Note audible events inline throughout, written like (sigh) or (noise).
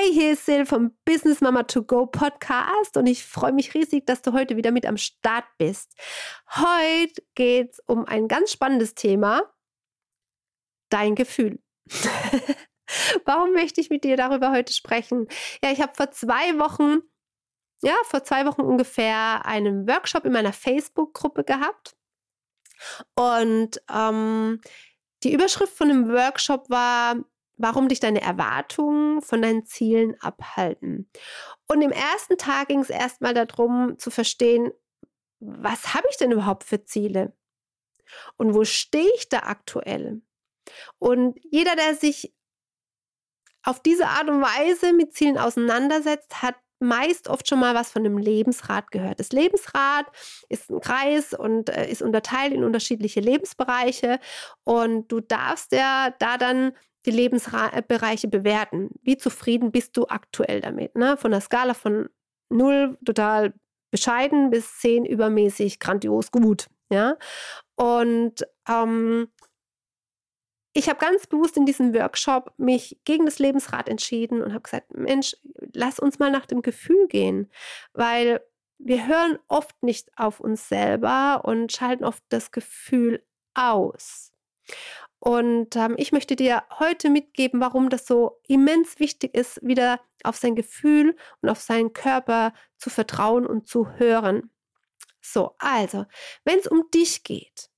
Hey, hier ist Sil vom Business Mama to Go Podcast und ich freue mich riesig, dass du heute wieder mit am Start bist. Heute geht es um ein ganz spannendes Thema, dein Gefühl. (laughs) Warum möchte ich mit dir darüber heute sprechen? Ja, ich habe vor zwei Wochen, ja, vor zwei Wochen ungefähr einen Workshop in meiner Facebook-Gruppe gehabt. Und ähm, die Überschrift von dem Workshop war warum dich deine Erwartungen von deinen Zielen abhalten. Und im ersten Tag ging es erstmal darum zu verstehen, was habe ich denn überhaupt für Ziele? Und wo stehe ich da aktuell? Und jeder, der sich auf diese Art und Weise mit Zielen auseinandersetzt, hat meist oft schon mal was von dem Lebensrad gehört. Das Lebensrad ist ein Kreis und äh, ist unterteilt in unterschiedliche Lebensbereiche und du darfst ja da dann die Lebensbereiche bewerten. Wie zufrieden bist du aktuell damit? Ne? Von der Skala von 0 total bescheiden bis 10 übermäßig grandios gut. Ja? Und ähm, ich habe ganz bewusst in diesem Workshop mich gegen das Lebensrad entschieden und habe gesagt, Mensch, lass uns mal nach dem Gefühl gehen, weil wir hören oft nicht auf uns selber und schalten oft das Gefühl aus. Und ähm, ich möchte dir heute mitgeben, warum das so immens wichtig ist, wieder auf sein Gefühl und auf seinen Körper zu vertrauen und zu hören. So, also, wenn es um dich geht,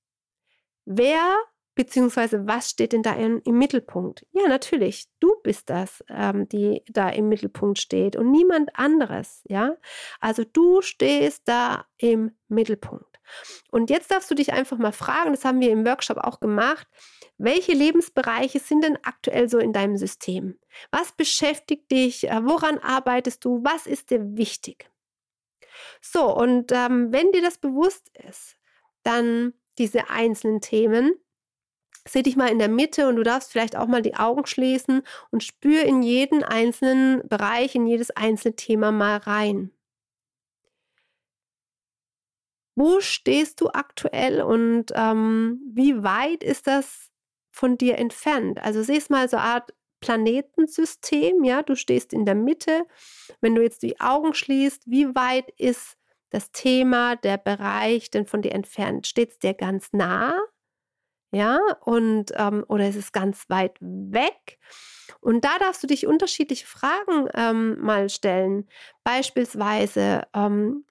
wer beziehungsweise was steht denn da in, im Mittelpunkt? Ja, natürlich, du bist das, ähm, die da im Mittelpunkt steht und niemand anderes, ja? Also du stehst da im Mittelpunkt. Und jetzt darfst du dich einfach mal fragen, das haben wir im Workshop auch gemacht, welche Lebensbereiche sind denn aktuell so in deinem System? Was beschäftigt dich? Äh, woran arbeitest du? Was ist dir wichtig? So, und ähm, wenn dir das bewusst ist, dann diese einzelnen Themen, seh dich mal in der Mitte und du darfst vielleicht auch mal die Augen schließen und spür in jeden einzelnen Bereich, in jedes einzelne Thema mal rein. Wo stehst du aktuell und ähm, wie weit ist das von dir entfernt. Also sieh es mal so eine Art Planetensystem, ja, du stehst in der Mitte. Wenn du jetzt die Augen schließt, wie weit ist das Thema, der Bereich denn von dir entfernt? Steht es dir ganz nah? Ja, und ähm, oder ist es ganz weit weg? Und da darfst du dich unterschiedliche Fragen ähm, mal stellen. Beispielsweise, ähm,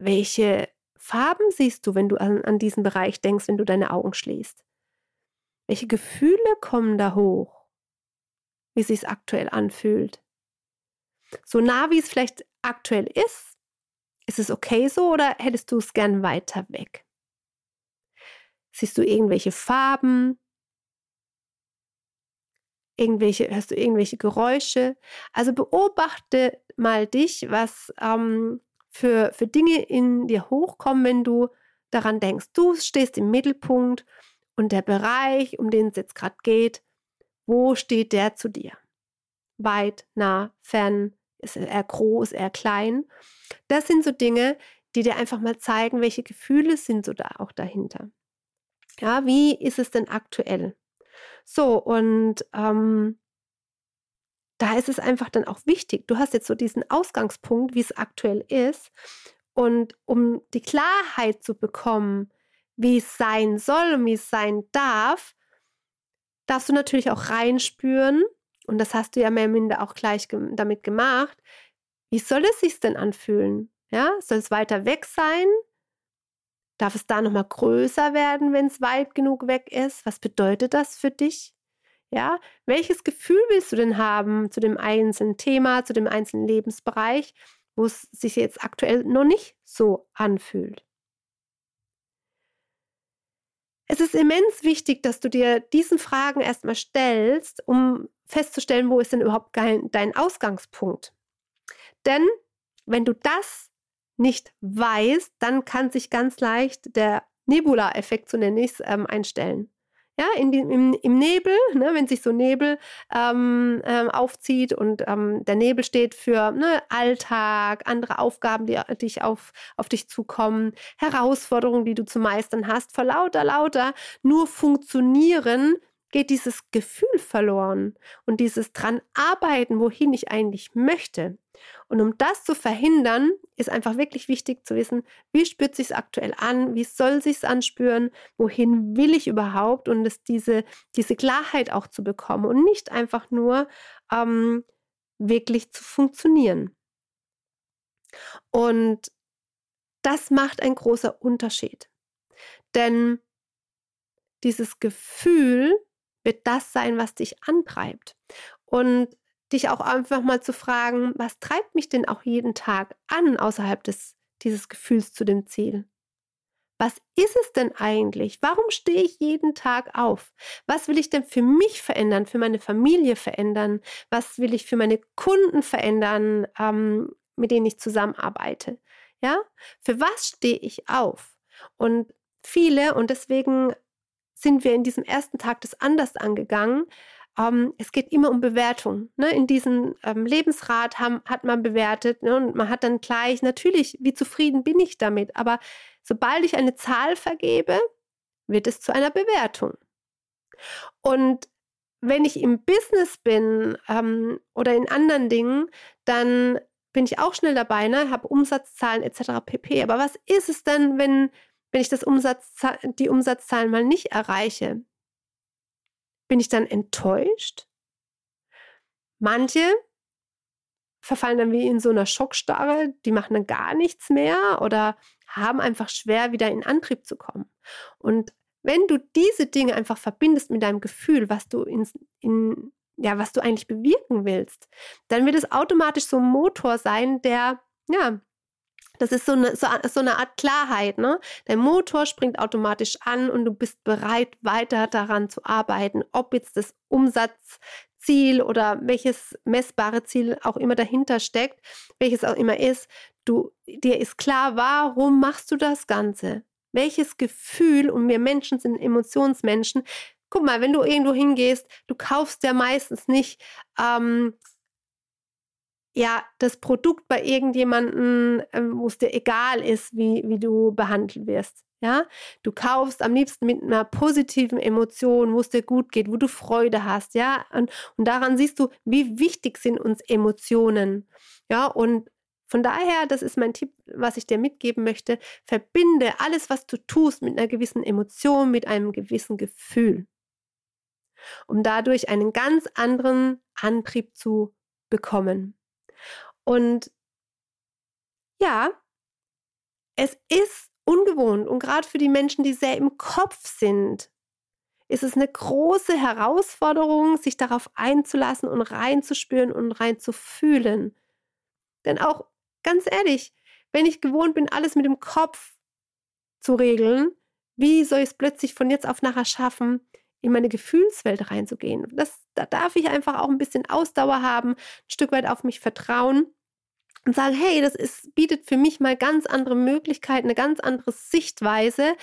welche Farben siehst du, wenn du an, an diesen Bereich denkst, wenn du deine Augen schließt? Welche Gefühle kommen da hoch? Wie sich es aktuell anfühlt? So nah wie es vielleicht aktuell ist, ist es okay so oder hättest du es gern weiter weg? Siehst du irgendwelche Farben? Irgendwelche, hörst du irgendwelche Geräusche? Also beobachte mal dich, was ähm, für, für Dinge in dir hochkommen, wenn du daran denkst. Du stehst im Mittelpunkt und der Bereich, um den es jetzt gerade geht, wo steht der zu dir? Weit, nah, fern, ist er groß, er klein? Das sind so Dinge, die dir einfach mal zeigen, welche Gefühle sind so da auch dahinter. Ja, wie ist es denn aktuell? So, und ähm, da ist es einfach dann auch wichtig. Du hast jetzt so diesen Ausgangspunkt, wie es aktuell ist. Und um die Klarheit zu bekommen, wie es sein soll und wie es sein darf, darfst du natürlich auch reinspüren. Und das hast du ja mehr oder minder auch gleich damit gemacht. Wie soll es sich denn anfühlen? Ja, soll es weiter weg sein? Darf es da nochmal größer werden, wenn es weit genug weg ist? Was bedeutet das für dich? Ja, welches Gefühl willst du denn haben zu dem einzelnen Thema, zu dem einzelnen Lebensbereich, wo es sich jetzt aktuell noch nicht so anfühlt? Es ist immens wichtig, dass du dir diesen Fragen erstmal stellst, um festzustellen, wo ist denn überhaupt dein Ausgangspunkt. Denn wenn du das nicht weißt, dann kann sich ganz leicht der Nebula-Effekt, so nenne ich es, ähm, einstellen. Ja, in im, im Nebel, ne, wenn sich so Nebel ähm, ähm, aufzieht und ähm, der Nebel steht für ne, Alltag, andere Aufgaben, die dich auf, auf dich zukommen, Herausforderungen, die du zu meistern hast, vor lauter, lauter nur funktionieren, geht dieses Gefühl verloren und dieses dran arbeiten, wohin ich eigentlich möchte. Und um das zu verhindern, ist einfach wirklich wichtig zu wissen, wie spürt sich aktuell an, wie soll sich anspüren, wohin will ich überhaupt und es diese, diese Klarheit auch zu bekommen und nicht einfach nur ähm, wirklich zu funktionieren. Und das macht einen großen Unterschied. Denn dieses Gefühl wird das sein, was dich antreibt. Und dich auch einfach mal zu fragen, was treibt mich denn auch jeden Tag an außerhalb des, dieses Gefühls zu dem Ziel? Was ist es denn eigentlich? Warum stehe ich jeden Tag auf? Was will ich denn für mich verändern, für meine Familie verändern? Was will ich für meine Kunden verändern, ähm, mit denen ich zusammenarbeite? Ja, für was stehe ich auf? Und viele, und deswegen sind wir in diesem ersten Tag das anders angegangen, ähm, es geht immer um Bewertung. Ne? In diesem ähm, Lebensrat haben, hat man bewertet ne? und man hat dann gleich, natürlich, wie zufrieden bin ich damit, aber sobald ich eine Zahl vergebe, wird es zu einer Bewertung. Und wenn ich im Business bin ähm, oder in anderen Dingen, dann bin ich auch schnell dabei, ne? habe Umsatzzahlen etc. pp. Aber was ist es denn, wenn, wenn ich das Umsatz, die Umsatzzahlen mal nicht erreiche? Bin ich dann enttäuscht? Manche verfallen dann wie in so einer Schockstarre, die machen dann gar nichts mehr oder haben einfach schwer, wieder in Antrieb zu kommen. Und wenn du diese Dinge einfach verbindest mit deinem Gefühl, was du in, in ja, was du eigentlich bewirken willst, dann wird es automatisch so ein Motor sein, der ja das ist so eine, so, so eine Art Klarheit. Ne? Der Motor springt automatisch an und du bist bereit, weiter daran zu arbeiten, ob jetzt das Umsatzziel oder welches messbare Ziel auch immer dahinter steckt, welches auch immer ist. Du, dir ist klar, warum machst du das Ganze? Welches Gefühl, und wir Menschen sind Emotionsmenschen, guck mal, wenn du irgendwo hingehst, du kaufst ja meistens nicht ähm, ja, das Produkt bei irgendjemandem, ähm, wo es dir egal ist, wie, wie du behandelt wirst. Ja, du kaufst am liebsten mit einer positiven Emotion, wo es dir gut geht, wo du Freude hast. Ja, und, und daran siehst du, wie wichtig sind uns Emotionen. Ja, und von daher, das ist mein Tipp, was ich dir mitgeben möchte. Verbinde alles, was du tust, mit einer gewissen Emotion, mit einem gewissen Gefühl, um dadurch einen ganz anderen Antrieb zu bekommen. Und ja, es ist ungewohnt und gerade für die Menschen, die sehr im Kopf sind, ist es eine große Herausforderung, sich darauf einzulassen und reinzuspüren und reinzufühlen. Denn auch ganz ehrlich, wenn ich gewohnt bin, alles mit dem Kopf zu regeln, wie soll ich es plötzlich von jetzt auf nachher schaffen, in meine Gefühlswelt reinzugehen. Das, da darf ich einfach auch ein bisschen Ausdauer haben, ein Stück weit auf mich vertrauen und sagen, hey, das ist, bietet für mich mal ganz andere Möglichkeiten, eine ganz andere Sichtweise,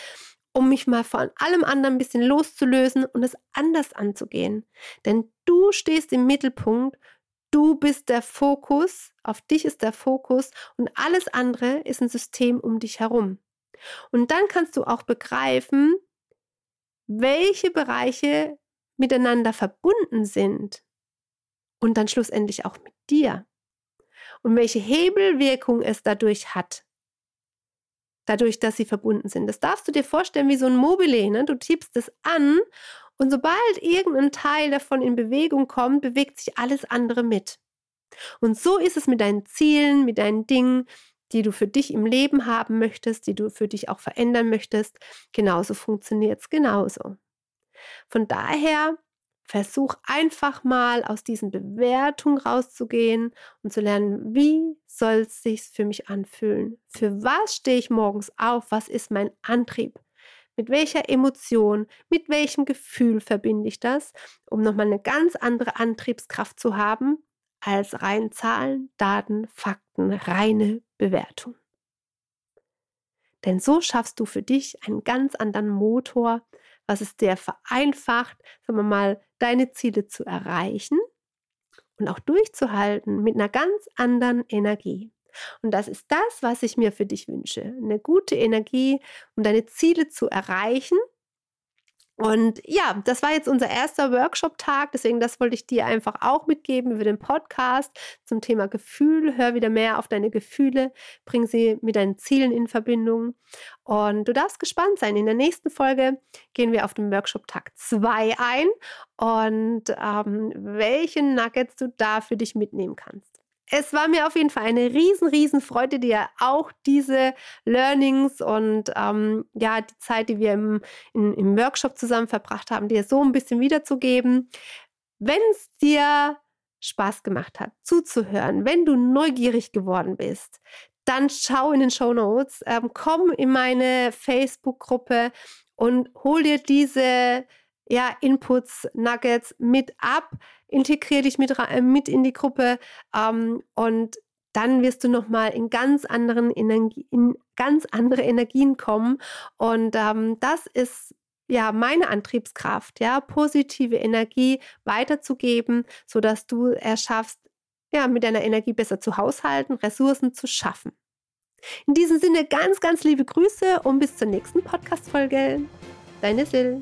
um mich mal von allem anderen ein bisschen loszulösen und es anders anzugehen. Denn du stehst im Mittelpunkt, du bist der Fokus, auf dich ist der Fokus und alles andere ist ein System um dich herum. Und dann kannst du auch begreifen, welche Bereiche miteinander verbunden sind und dann schlussendlich auch mit dir und welche Hebelwirkung es dadurch hat. Dadurch, dass sie verbunden sind. Das darfst du dir vorstellen wie so ein Mobile. Ne? Du tippst es an und sobald irgendein Teil davon in Bewegung kommt, bewegt sich alles andere mit. Und so ist es mit deinen Zielen, mit deinen Dingen, die du für dich im Leben haben möchtest, die du für dich auch verändern möchtest. Genauso funktioniert es genauso. Von daher versuch einfach mal aus diesen Bewertungen rauszugehen und zu lernen, wie soll es sich für mich anfühlen? Für was stehe ich morgens auf? Was ist mein Antrieb? Mit welcher Emotion, mit welchem Gefühl verbinde ich das, um nochmal eine ganz andere Antriebskraft zu haben, als rein Zahlen, Daten, Fakten, reine Bewertung. Denn so schaffst du für dich einen ganz anderen Motor, was es dir vereinfacht, sagen wir mal, deine Ziele zu erreichen und auch durchzuhalten mit einer ganz anderen Energie. Und das ist das, was ich mir für dich wünsche. Eine gute Energie, um deine Ziele zu erreichen und ja, das war jetzt unser erster Workshop-Tag, deswegen das wollte ich dir einfach auch mitgeben über den Podcast zum Thema Gefühl. Hör wieder mehr auf deine Gefühle, bring sie mit deinen Zielen in Verbindung. Und du darfst gespannt sein. In der nächsten Folge gehen wir auf den Workshop-Tag 2 ein und ähm, welche Nuggets du da für dich mitnehmen kannst. Es war mir auf jeden Fall eine riesen, riesen Freude, dir auch diese Learnings und ähm, ja, die Zeit, die wir im, in, im Workshop zusammen verbracht haben, dir so ein bisschen wiederzugeben. Wenn es dir Spaß gemacht hat, zuzuhören, wenn du neugierig geworden bist, dann schau in den Show Notes, ähm, komm in meine Facebook-Gruppe und hol dir diese ja, Inputs, Nuggets mit ab, integriere dich mit, äh, mit in die Gruppe ähm, und dann wirst du nochmal in ganz anderen Energie, ganz andere Energien kommen. Und ähm, das ist ja meine Antriebskraft, ja, positive Energie weiterzugeben, sodass du es schaffst, ja, mit deiner Energie besser zu haushalten, Ressourcen zu schaffen. In diesem Sinne ganz, ganz liebe Grüße und bis zur nächsten Podcast-Folge. Deine Sil.